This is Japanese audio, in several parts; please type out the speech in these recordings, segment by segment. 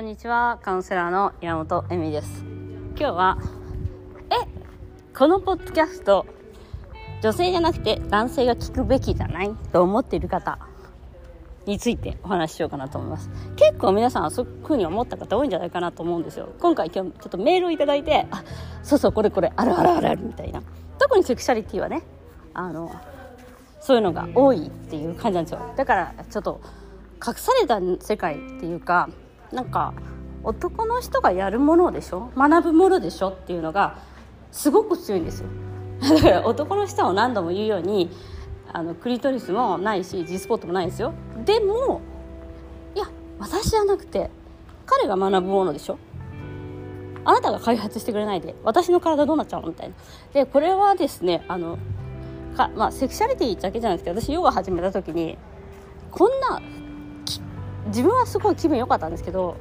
こんにちは。カウンセラーの山本恵美です。今日は、え、このポッドキャスト、女性じゃなくて男性が聞くべきじゃない？と思っている方についてお話ししようかなと思います。結構皆さんそういうふうに思った方多いんじゃないかなと思うんですよ。今回今日ちょっとメールをいただいて、あ、そうそう、これこれ、あるあるあるあるみたいな。特にセクシャリティはね、あの、そういうのが多いっていう感じなんですよ。だからちょっと隠された世界っていうか、なんか男の人がやるものでしょ？学ぶものでしょっていうのがすごく強いんですよ。だから男の人は何度も言うようにあのクリトリスもないし G スポットもないですよ。でもいや私じゃなくて彼が学ぶものでしょ？あなたが開発してくれないで私の体どうなっちゃうの？みたいな。でこれはですねあのか、まあ、セクシャリティだけじゃなくて私ヨガ始めた時にこんな自分はすごい気分良かったんですけど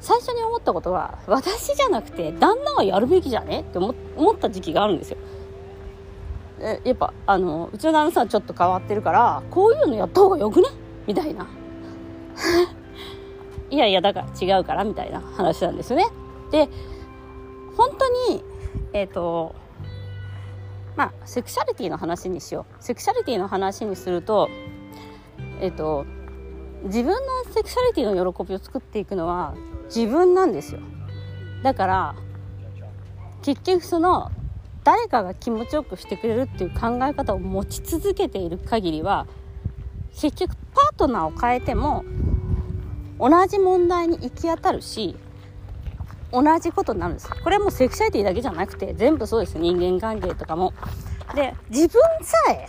最初に思ったことは私じゃなくて旦那がやるべきじゃね？って思った時期があるんですよ。えやっぱあのうちの旦那さんちょっと変わってるからこういうのやった方がよくね？みたいな。いやいやだから違うからみたいな話なんですよね。で本当にえっ、ー、とまあセクシャリティの話にしよう。セクシャリティの話にするとえっ、ー、と自分のセクシャリティの喜びを作っていくのは自分なんですよ。だから結局その誰かが気持ちよくしてくれるっていう考え方を持ち続けている限りは結局パートナーを変えても同じ問題に行き当たるし同じことになるんですこれはもうセクシャリティだけじゃなくて全部そうです。人間関係とかも。で自分さえ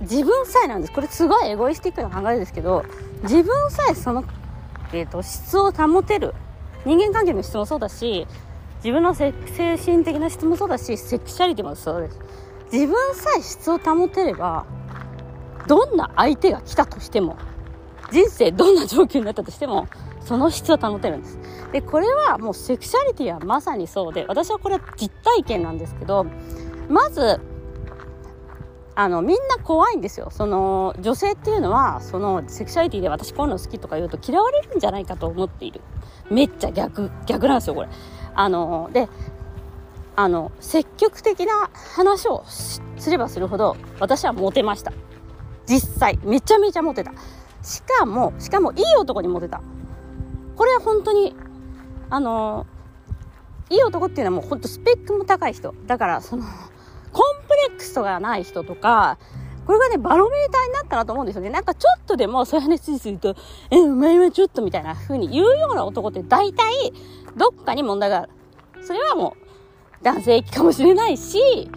自分さえなんです。これすごいエゴイスティックな考えですけど自分さえその、えーと、質を保てる。人間関係の質もそうだし自分の精神的な質もそうだしセクシャリティもそうです。自分さえ質を保てればどんな相手が来たとしても人生どんな状況になったとしてもその質を保てるんです。でこれはもうセクシャリティはまさにそうで私はこれは実体験なんですけどまずあのみんな怖いんですよ。その女性っていうのはそのセクシャリティで私こういうの好きとか言うと嫌われるんじゃないかと思っている。めっちゃ逆逆なんですよこれ。あのであの積極的な話をすればするほど私はモテました。実際めちゃめちゃモテた。しかもしかもいい男にモテた。これは本当にあのいい男っていうのはもう本当スペックも高い人。だからそのクスとかない人とか、これがね、バロメーターになったなと思うんですよね。なんかちょっとでもそういう話すると、え、お前はちょっとみたいな風に言うような男って大体、どっかに問題がある。それはもう、男性器かもしれないし、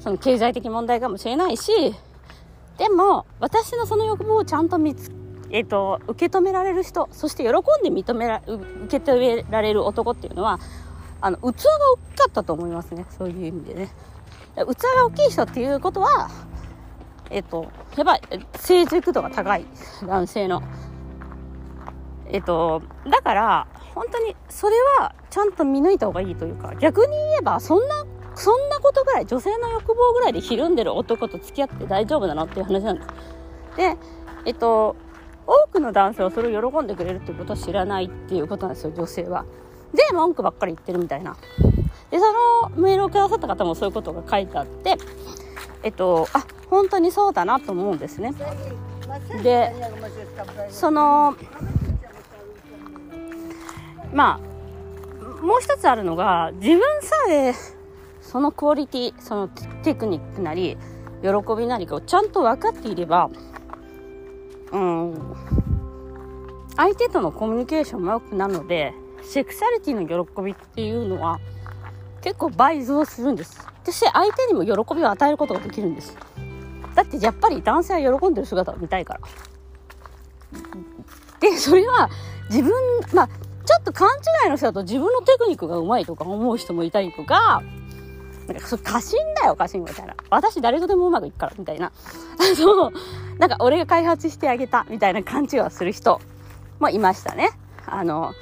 その経済的問題かもしれないし、でも、私のその欲望をちゃんと見つ、えっ、ー、と、受け止められる人、そして喜んで認めら、受け止められる男っていうのは、あの、器が大きかったと思いますね。そういう意味でね。器が大きい人っていうことは、えっと、やっぱ成熟度が高い男性の。えっと、だから、本当にそれはちゃんと見抜いた方がいいというか、逆に言えば、そんな、そんなことぐらい、女性の欲望ぐらいでひるんでる男と付き合って大丈夫なのっていう話なんです。で、えっと、多くの男性はそれを喜んでくれるってことは知らないっていうことなんですよ、女性は。で、文句ばっかり言ってるみたいな。で、そのメールをくださった方もそういうことが書いてあって、えっと、あ、本当にそうだなと思うんですね。で、その、まあ、もう一つあるのが、自分さえ、そのクオリティ、そのテクニックなり、喜びなりかをちゃんと分かっていれば、うん、相手とのコミュニケーションも良くなるので、セクシャリティの喜びっていうのは、結構倍増するんです。そして相手にも喜びを与えることができるんです。だってやっぱり男性は喜んでる姿を見たいから。で、それは自分、まあ、ちょっと勘違いの人だと自分のテクニックが上手いとか思う人もいたりとか、なんか、そ過信だよ、過信みたいな。私誰とでもうまくいくから、みたいな。そう、なんか俺が開発してあげた、みたいな勘違いをする人もいましたね。あの、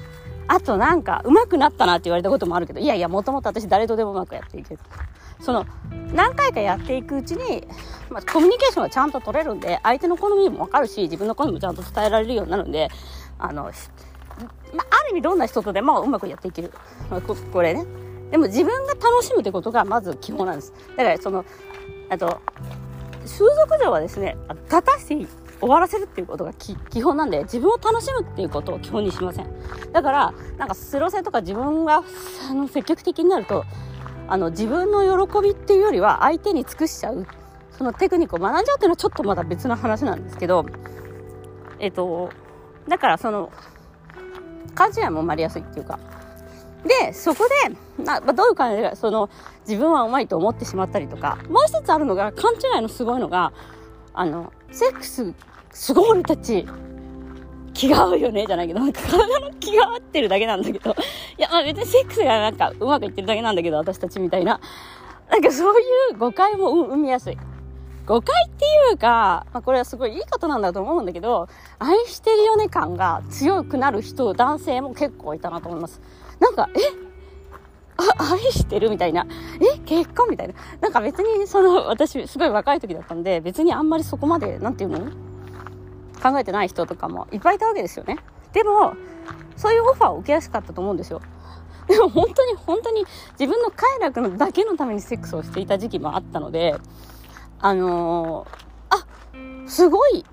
あとなんか、上手くなったなって言われたこともあるけど、いやいや、もともと私誰とでもうまくやっていける。その、何回かやっていくうちに、まあ、コミュニケーションがちゃんと取れるんで、相手の好みもわかるし、自分の好みもちゃんと伝えられるようになるんで、あの、まあ、ある意味どんな人とでもうまくやっていける。まあ、これね。でも自分が楽しむってことがまず基本なんです。だからその、あと、風俗嬢はですね、立たして終わらせるっていうことが基本なんで、自分を楽しむっていうことを基本にしません。だから、なんかスロセとか自分があの積極的になると、あの自分の喜びっていうよりは相手に尽くしちゃうそのテクニックを学んじゃうっていうのはちょっとまだ別の話なんですけどえっとだからその勘違いも生まれやすいっていうかでそこで、まあ、どういう感じでその自分はうまいと思ってしまったりとかもう一つあるのが勘違いのすごいのがあのセックスすごい俺たち気が合うよねじゃないけど、なんか体の気が合ってるだけなんだけど、いや、まあ別にセックスがなんかうまくいってるだけなんだけど、私たちみたいな。なんかそういう誤解も生みやすい。誤解っていうか、まあ、これはすごいいいことなんだと思うんだけど、愛してるよね感が強くなる人、男性も結構いたなと思います。なんか、え、愛してるみたいな。え結婚みたいな。なんか別に、その、私、すごい若い時だったんで、別にあんまりそこまで、なんていうの？考えてない人とかもいっぱいいたわけですよね。でも、そういうオファーを受けやすかったと思うんですよ。でも本当に本当に自分の快楽のだけのためにセックスをしていた時期もあったので、あのー、あ、すごい、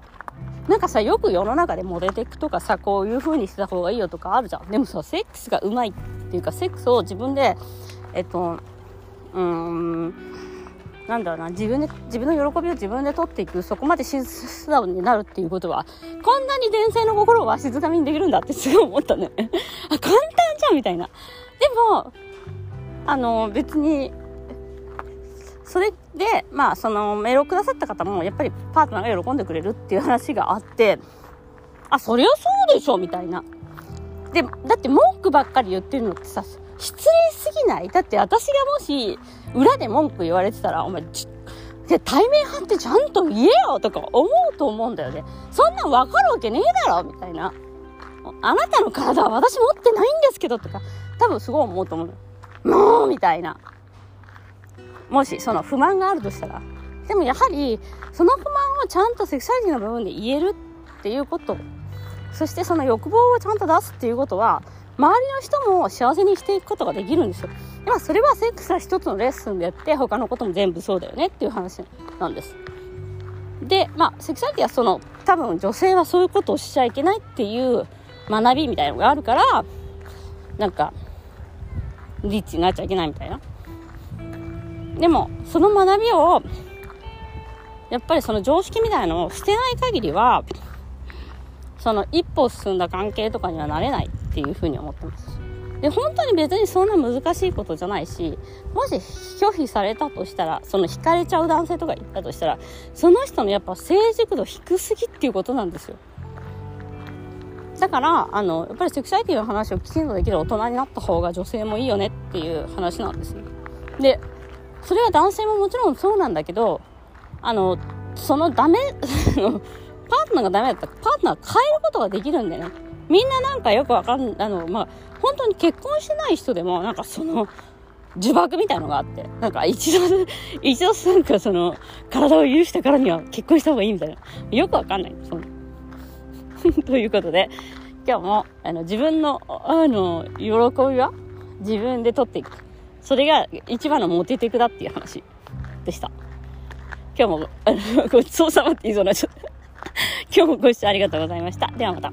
なんかさ、よく世の中でモデテクとかさ、こういう風にした方がいいよとかあるじゃん。でもさ、セックスがうまいっていうか、セックスを自分で、えっと、うーん、なんだろうな、自分で、自分の喜びを自分で取っていく、そこまで素直になるっていうことは、こんなに伝性の心をわしづかみにできるんだってすごい思ったね。あ、簡単じゃんみたいな。でも、あの、別に、それで、まあ、そのメールをくださった方も、やっぱりパートナーが喜んでくれるっていう話があって、あ、そりゃそうでしょみたいな。で、だって文句ばっかり言ってるのってさ、失礼すぎない？だって私がもし、裏で文句言われてたら、お前ち、で、対面派ってちゃんと言えよとか思うと思うんだよね。そんなんわかるわけねえだろみたいな。あなたの体は私持ってないんですけどとか、多分すごい思うと思うもうみたいな。もし、その不満があるとしたら。でもやはり、その不満をちゃんとセクシャリティの部分で言えるっていうこと。そしてその欲望をちゃんと出すっていうことは、周りの人も幸せにしていくことができるんですよ。まあ、それはセックスは一つのレッスンでやって、他のことも全部そうだよねっていう話なんです。で、まあ、セクシャリティはその、多分女性はそういうことをしちゃいけないっていう学びみたいなのがあるから、なんか、リッチになっちゃいけないみたいな。でも、その学びを、やっぱりその常識みたいなのをしてない限りは、その一歩進んだ関係とかにはなれないっていうふうに思ってます。で、本当に別にそんな難しいことじゃないし、もし拒否されたとしたら、その惹かれちゃう男性とかいたとしたら、その人のやっぱ成熟度低すぎっていうことなんですよ。だから、あの、やっぱりセクシャリティの話をきちんとできる大人になった方が女性もいいよねっていう話なんですね。で、それは男性ももちろんそうなんだけど、あの、そのダメ、パートナーがダメだったら、パートナー変えることができるんでね。みんななんかよくわかん、あの、まあ、本当に結婚してない人でも、なんかその、呪縛みたいのがあって、なんか一度、一度なんかその、体を許したからには結婚した方がいいみたいな。よくわかんない。その ということで、今日も、あの、自分の、あの、喜びは自分で取っていく。それが一番のモテテクだっていう話でした。今日も、あの、ごちそうさまって言いそうなっちゃった。今日もご視聴ありがとうございました。ではまた。